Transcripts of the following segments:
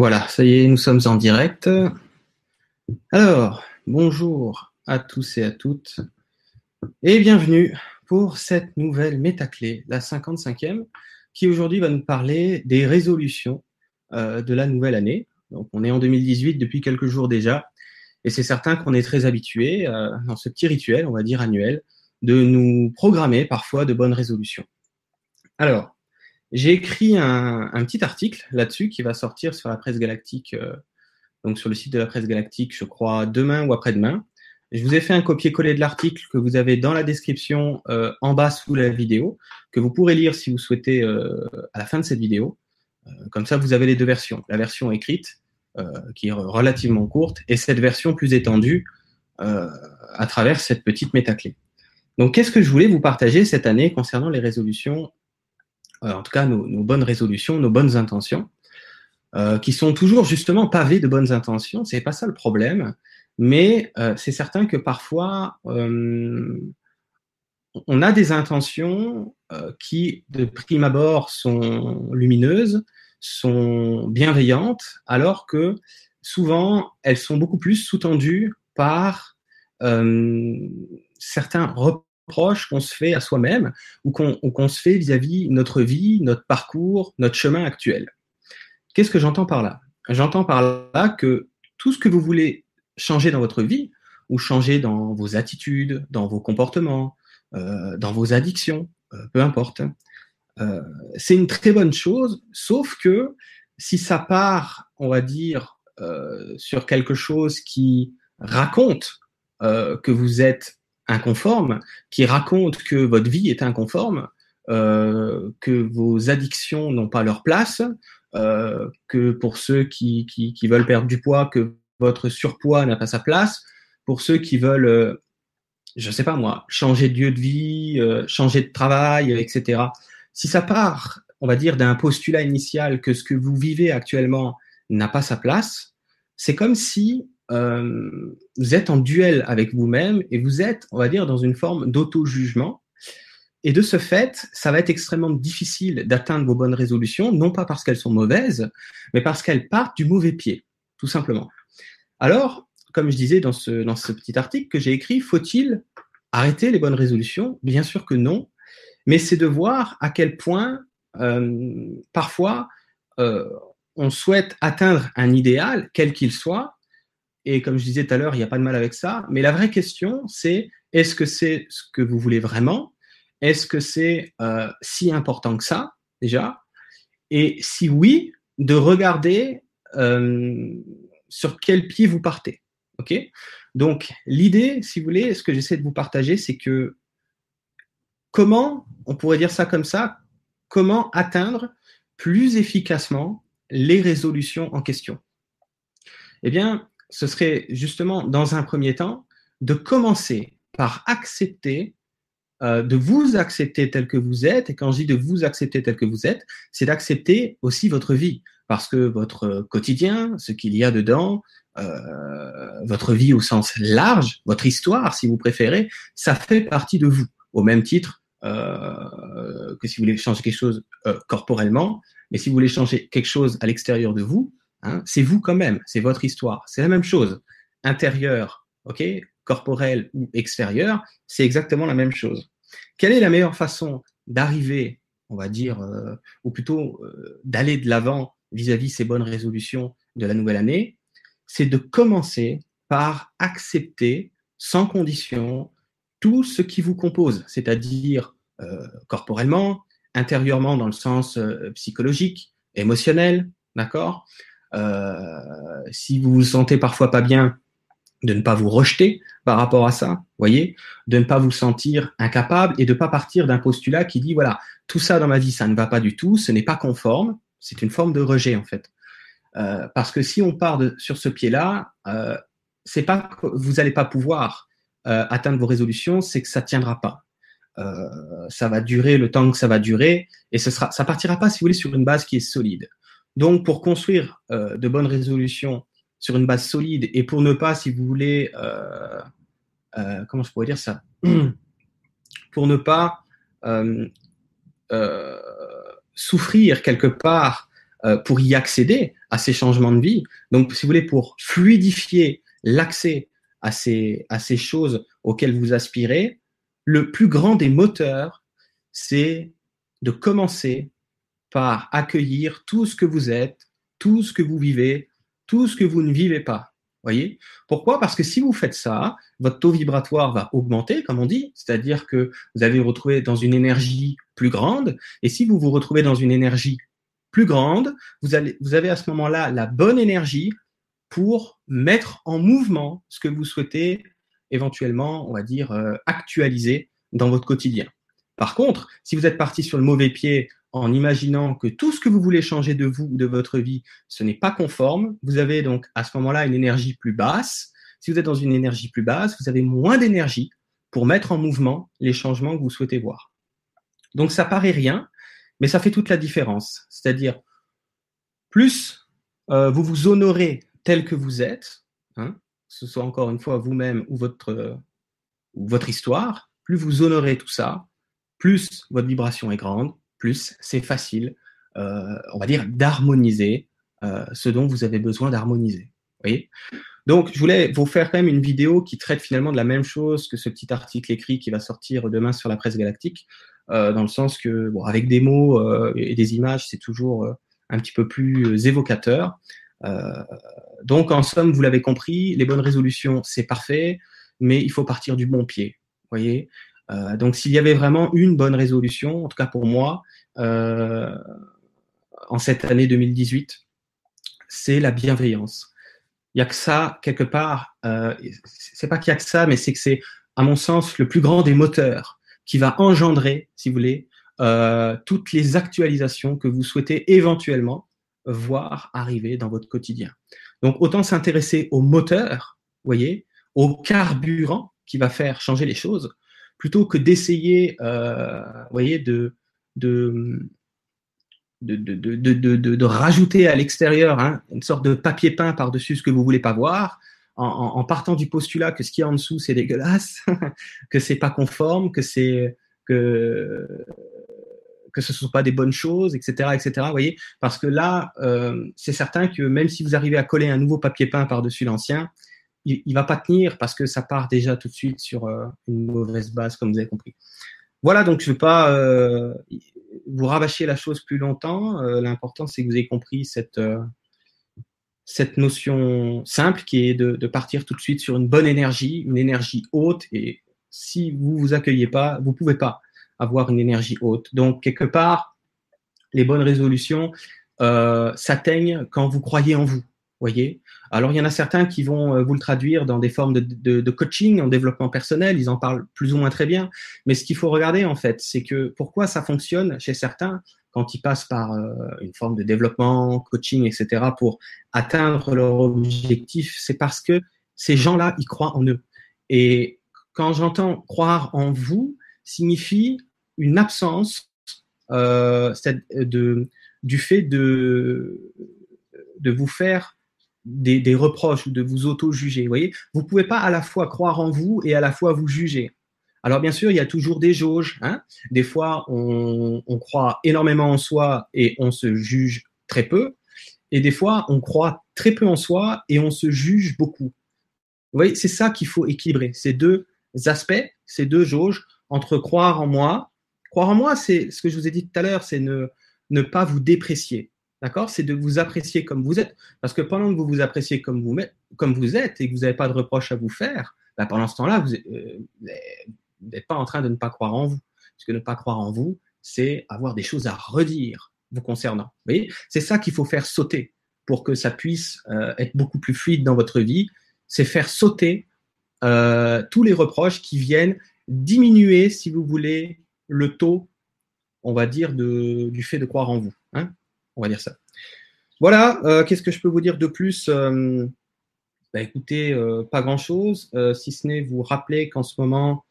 Voilà, ça y est, nous sommes en direct. Alors, bonjour à tous et à toutes et bienvenue pour cette nouvelle métaclé, la 55e, qui aujourd'hui va nous parler des résolutions euh, de la nouvelle année. Donc, on est en 2018 depuis quelques jours déjà et c'est certain qu'on est très habitué euh, dans ce petit rituel, on va dire annuel, de nous programmer parfois de bonnes résolutions. Alors, j'ai écrit un, petit article là-dessus qui va sortir sur la presse galactique, euh, donc sur le site de la presse galactique, je crois, demain ou après-demain. Je vous ai fait un copier-coller de l'article que vous avez dans la description euh, en bas sous la vidéo, que vous pourrez lire si vous souhaitez euh, à la fin de cette vidéo. comme ça, vous avez les deux versions. La version écrite, qui est relativement courte, et cette version plus étendue à travers cette petite métaclé. Donc, qu'est-ce que je voulais vous partager cette année concernant les résolutions euh, en tout cas nos, bonnes résolutions, nos bonnes intentions, euh, qui sont toujours justement pavées de bonnes intentions. C'est pas ça le problème, mais euh, c'est certain que parfois on a des intentions qui, de prime abord, sont lumineuses, sont bienveillantes, alors que souvent elles sont beaucoup plus sous-tendues par certains reproches proche qu'on se fait à soi-même ou qu'on se fait vis-à-vis -vis notre vie, notre parcours, notre chemin actuel. Qu'est-ce que j'entends par là? J'entends par là que tout ce que vous voulez changer dans votre vie, ou changer dans vos attitudes, dans vos comportements, euh, dans vos addictions, euh, peu importe, euh, c'est une très bonne chose, sauf que si ça part, on va dire, sur quelque chose qui raconte que vous êtes inconforme, qui raconte que votre vie est inconforme, euh, que vos addictions n'ont pas leur place, euh, que pour ceux qui, qui, veulent perdre du poids, que votre surpoids n'a pas sa place, pour ceux qui veulent, euh, je sais pas moi, changer de lieu de vie, changer de travail, etc. Si ça part, on va dire, d'un postulat initial que ce que vous vivez actuellement n'a pas sa place, c'est comme si euh, vous êtes en duel avec vous-même et vous êtes, on va dire, dans une forme d'auto-jugement. Et de ce fait, ça va être extrêmement difficile d'atteindre vos bonnes résolutions, non pas parce qu'elles sont mauvaises, mais parce qu'elles partent du mauvais pied, tout simplement. Alors, comme je disais dans ce, dans ce petit article que j'ai écrit, faut-il arrêter les bonnes résolutions? Bien sûr que non, mais c'est de voir à quel point euh, parfois euh, on souhaite atteindre un idéal, quel qu'il soit, et comme je disais tout à l'heure, il n'y a pas de mal avec ça. Mais la vraie question, c'est est-ce que c'est ce que vous voulez vraiment? Est-ce que c'est euh, si important que ça, déjà? Et si oui, de regarder euh, sur quel pied vous partez. Donc, l'idée, si vous voulez, ce que j'essaie de vous partager, c'est que comment, on pourrait dire ça comme ça, comment atteindre plus efficacement les résolutions en question? Eh bien, ce serait justement, dans un premier temps, de commencer par accepter, euh, de vous accepter tel que vous êtes. Et quand je dis de vous accepter tel que vous êtes, c'est d'accepter aussi votre vie. Parce que votre quotidien, ce qu'il y a dedans, euh, votre vie au sens large, votre histoire, si vous préférez, ça fait partie de vous. Au même titre euh, que si vous voulez changer quelque chose corporellement, mais si vous voulez changer quelque chose à l'extérieur de vous, Hein, c'est vous quand même, c'est votre histoire. C'est la même chose. Intérieur, ok, corporel ou extérieur, c'est exactement la même chose. Quelle est la meilleure façon d'arriver, on va dire, euh, ou plutôt euh, d'aller de l'avant vis-à-vis ces bonnes résolutions de la nouvelle année? C'est de commencer par accepter sans condition tout ce qui vous compose, c'est-à-dire euh, corporellement, intérieurement dans le sens psychologique, émotionnel, d'accord? Si vous vous sentez parfois pas bien, de ne pas vous rejeter par rapport à ça, voyez, de ne pas vous sentir incapable et de ne pas partir d'un postulat qui dit voilà, tout ça dans ma vie, ça ne va pas du tout, ce n'est pas conforme, c'est une forme de rejet en fait. Euh, parce que si on part de, sur ce pied-là, euh, c'est pas que vous n'allez pas pouvoir euh, atteindre vos résolutions, c'est que ça tiendra pas. Euh, ça va durer le temps que ça va durer et ce sera, ça partira pas si vous voulez sur une base qui est solide. Donc, pour construire euh, de bonnes résolutions sur une base solide et pour ne pas, si vous voulez, euh, euh, comment je pourrais dire ça, pour ne pas souffrir quelque part pour y accéder à ces changements de vie. Donc, si vous voulez, pour fluidifier l'accès à ces, à ces choses auxquelles vous aspirez, le plus grand des moteurs, c'est de commencer par accueillir tout ce que vous êtes, tout ce que vous vivez, tout ce que vous ne vivez pas. Voyez? Pourquoi? Parce que si vous faites ça, votre taux vibratoire va augmenter, comme on dit, c'est-à-dire que vous allez vous retrouver dans une énergie plus grande. Et si vous vous retrouvez dans une énergie plus grande, vous, avez à ce moment-là la bonne énergie pour mettre en mouvement ce que vous souhaitez éventuellement, on va dire, euh, actualiser dans votre quotidien. Par contre, si vous êtes parti sur le mauvais pied en imaginant que tout ce que vous voulez changer de vous ou de votre vie, ce n'est pas conforme, vous avez donc à ce moment-là une énergie plus basse. Si vous êtes dans une énergie plus basse, vous avez moins d'énergie pour mettre en mouvement les changements que vous souhaitez voir. Donc ça paraît rien, mais ça fait toute la différence. C'est-à-dire, plus euh, vous vous honorez tel que vous êtes, hein, que ce soit encore une fois vous-même ou votre, ou votre histoire, plus vous honorez tout ça, plus votre vibration est grande, plus c'est facile, euh, on va dire, d'harmoniser euh, ce dont vous avez besoin d'harmoniser. voyez? Donc, je voulais vous faire quand même une vidéo qui traite finalement de la même chose que ce petit article écrit qui va sortir demain sur la presse galactique, euh, dans le sens que, bon, avec des mots et des images, c'est toujours un petit peu plus évocateur. donc, en somme, vous l'avez compris, les bonnes résolutions, c'est parfait, mais il faut partir du bon pied. voyez? Euh, donc s'il y avait vraiment une bonne résolution, en tout cas pour moi, euh, en cette année 2018, c'est la bienveillance. Il n'y a que ça, quelque part, euh, c'est pas qu'il y a que ça, mais c'est que c'est, à mon sens, le plus grand des moteurs qui va engendrer, si vous voulez, toutes les actualisations que vous souhaitez éventuellement voir arriver dans votre quotidien. Donc autant s'intéresser au moteur, voyez, au carburant qui va faire changer les choses, plutôt que d'essayer, euh, voyez, de, de, de, de, de rajouter à l'extérieur hein, une sorte de papier peint par-dessus ce que vous voulez pas voir, en, partant du postulat que ce qui est en dessous c'est dégueulasse, que c'est pas conforme, que c'est que que ce ne sont pas des bonnes choses, etc., etc. Voyez, parce que là, euh, c'est certain que même si vous arrivez à coller un nouveau papier peint par-dessus l'ancien, il, il va pas tenir parce que ça part déjà tout de suite sur euh, une mauvaise base, comme vous avez compris. Voilà, donc je ne veux pas euh, vous rabâcher la chose plus longtemps. Euh, l'important, c'est que vous ayez compris cette, cette notion simple qui est de, de, partir tout de suite sur une bonne énergie, une énergie haute. Et si vous vous accueillez pas, vous pouvez pas avoir une énergie haute. Donc, quelque part, les bonnes résolutions s'atteignent quand vous croyez en vous voyez Alors, il y en a certains qui vont euh, vous le traduire dans des formes de, coaching, en développement personnel, ils en parlent plus ou moins très bien. Mais ce qu'il faut regarder, en fait, c'est que pourquoi ça fonctionne chez certains quand ils passent par euh, une forme de développement, coaching, etc., pour atteindre leur objectif, c'est parce que ces gens-là, ils croient en eux. Et quand j'entends croire en vous, signifie une absence euh, du fait de vous faire des, reproches ou de vous auto-juger. Vous voyez, vous pouvez pas à la fois croire en vous et à la fois vous juger. Alors bien sûr, il y a toujours des jauges. Hein des fois, on, croit énormément en soi et on se juge très peu. Et des fois, on croit très peu en soi et on se juge beaucoup. Vous voyez, c'est ça qu'il faut équilibrer. Ces deux aspects, ces deux jauges entre croire en moi. Croire en moi, c'est ce que je vous ai dit tout à l'heure, c'est ne pas vous déprécier. D'accord? C'est de vous apprécier comme vous êtes. Parce que pendant que vous vous appréciez comme vous, êtes et que vous n'avez pas de reproches à vous faire, bah pendant ce temps-là, vous euh, n'êtes pas en train de ne pas croire en vous. Parce que ne pas croire en vous, c'est avoir des choses à redire vous concernant. Vous voyez? C'est ça qu'il faut faire sauter pour que ça puisse euh, être beaucoup plus fluide dans votre vie. C'est faire sauter euh, tous les reproches qui viennent diminuer, si vous voulez, le taux, on va dire, du fait de croire en vous. Hein on va dire ça. Voilà, euh, qu'est-ce que je peux vous dire de plus euh, bah, Écoutez, euh, pas grand-chose, si ce n'est vous rappeler qu'en ce moment,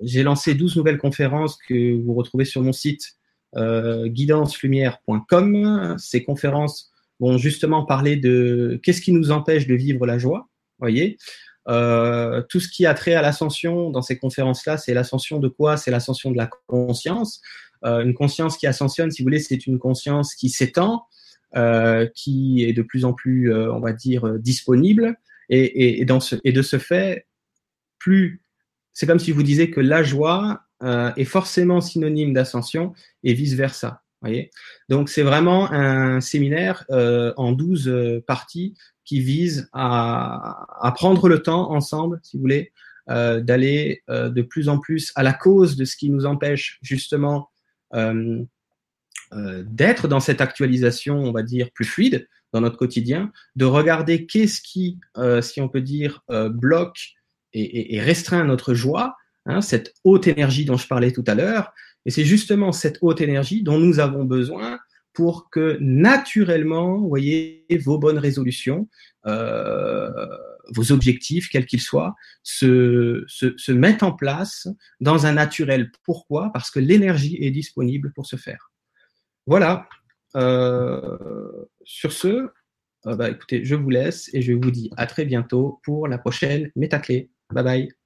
j'ai lancé 12 nouvelles conférences que vous retrouvez sur mon site guidancelumière.com. Ces conférences vont justement parler de qu'est-ce qui nous empêche de vivre la joie, voyez tout ce qui a trait à l'ascension dans ces conférences-là, c'est l'ascension de quoi? C'est l'ascension de la conscience. Une conscience qui ascensionne, si vous voulez, c'est une conscience qui s'étend, qui est de plus en plus, on va dire, disponible. Et, et, dans ce, et de ce fait, plus c'est comme si vous disiez que la joie est forcément synonyme d'ascension et vice versa. Voyez? Donc c'est vraiment un séminaire en 12 parties qui vise à, à, prendre le temps ensemble, si vous voulez, euh, d'aller euh, de plus en plus à la cause de ce qui nous empêche justement euh, d'être dans cette actualisation, on va dire, plus fluide dans notre quotidien, de regarder qu'est-ce qui, si on peut dire, bloque et, restreint notre joie, hein, cette haute énergie dont je parlais tout à l'heure. Et c'est justement cette haute énergie dont nous avons besoin pour que naturellement, vous voyez, vos bonnes résolutions, euh, vos objectifs, quels qu'ils soient, se, se, se mettent en place dans un naturel. Pourquoi? Parce que l'énergie est disponible pour se faire. Voilà. Euh, sur ce, euh, bah, écoutez, je vous laisse et je vous dis à très bientôt pour la prochaine métaclé. Bye bye.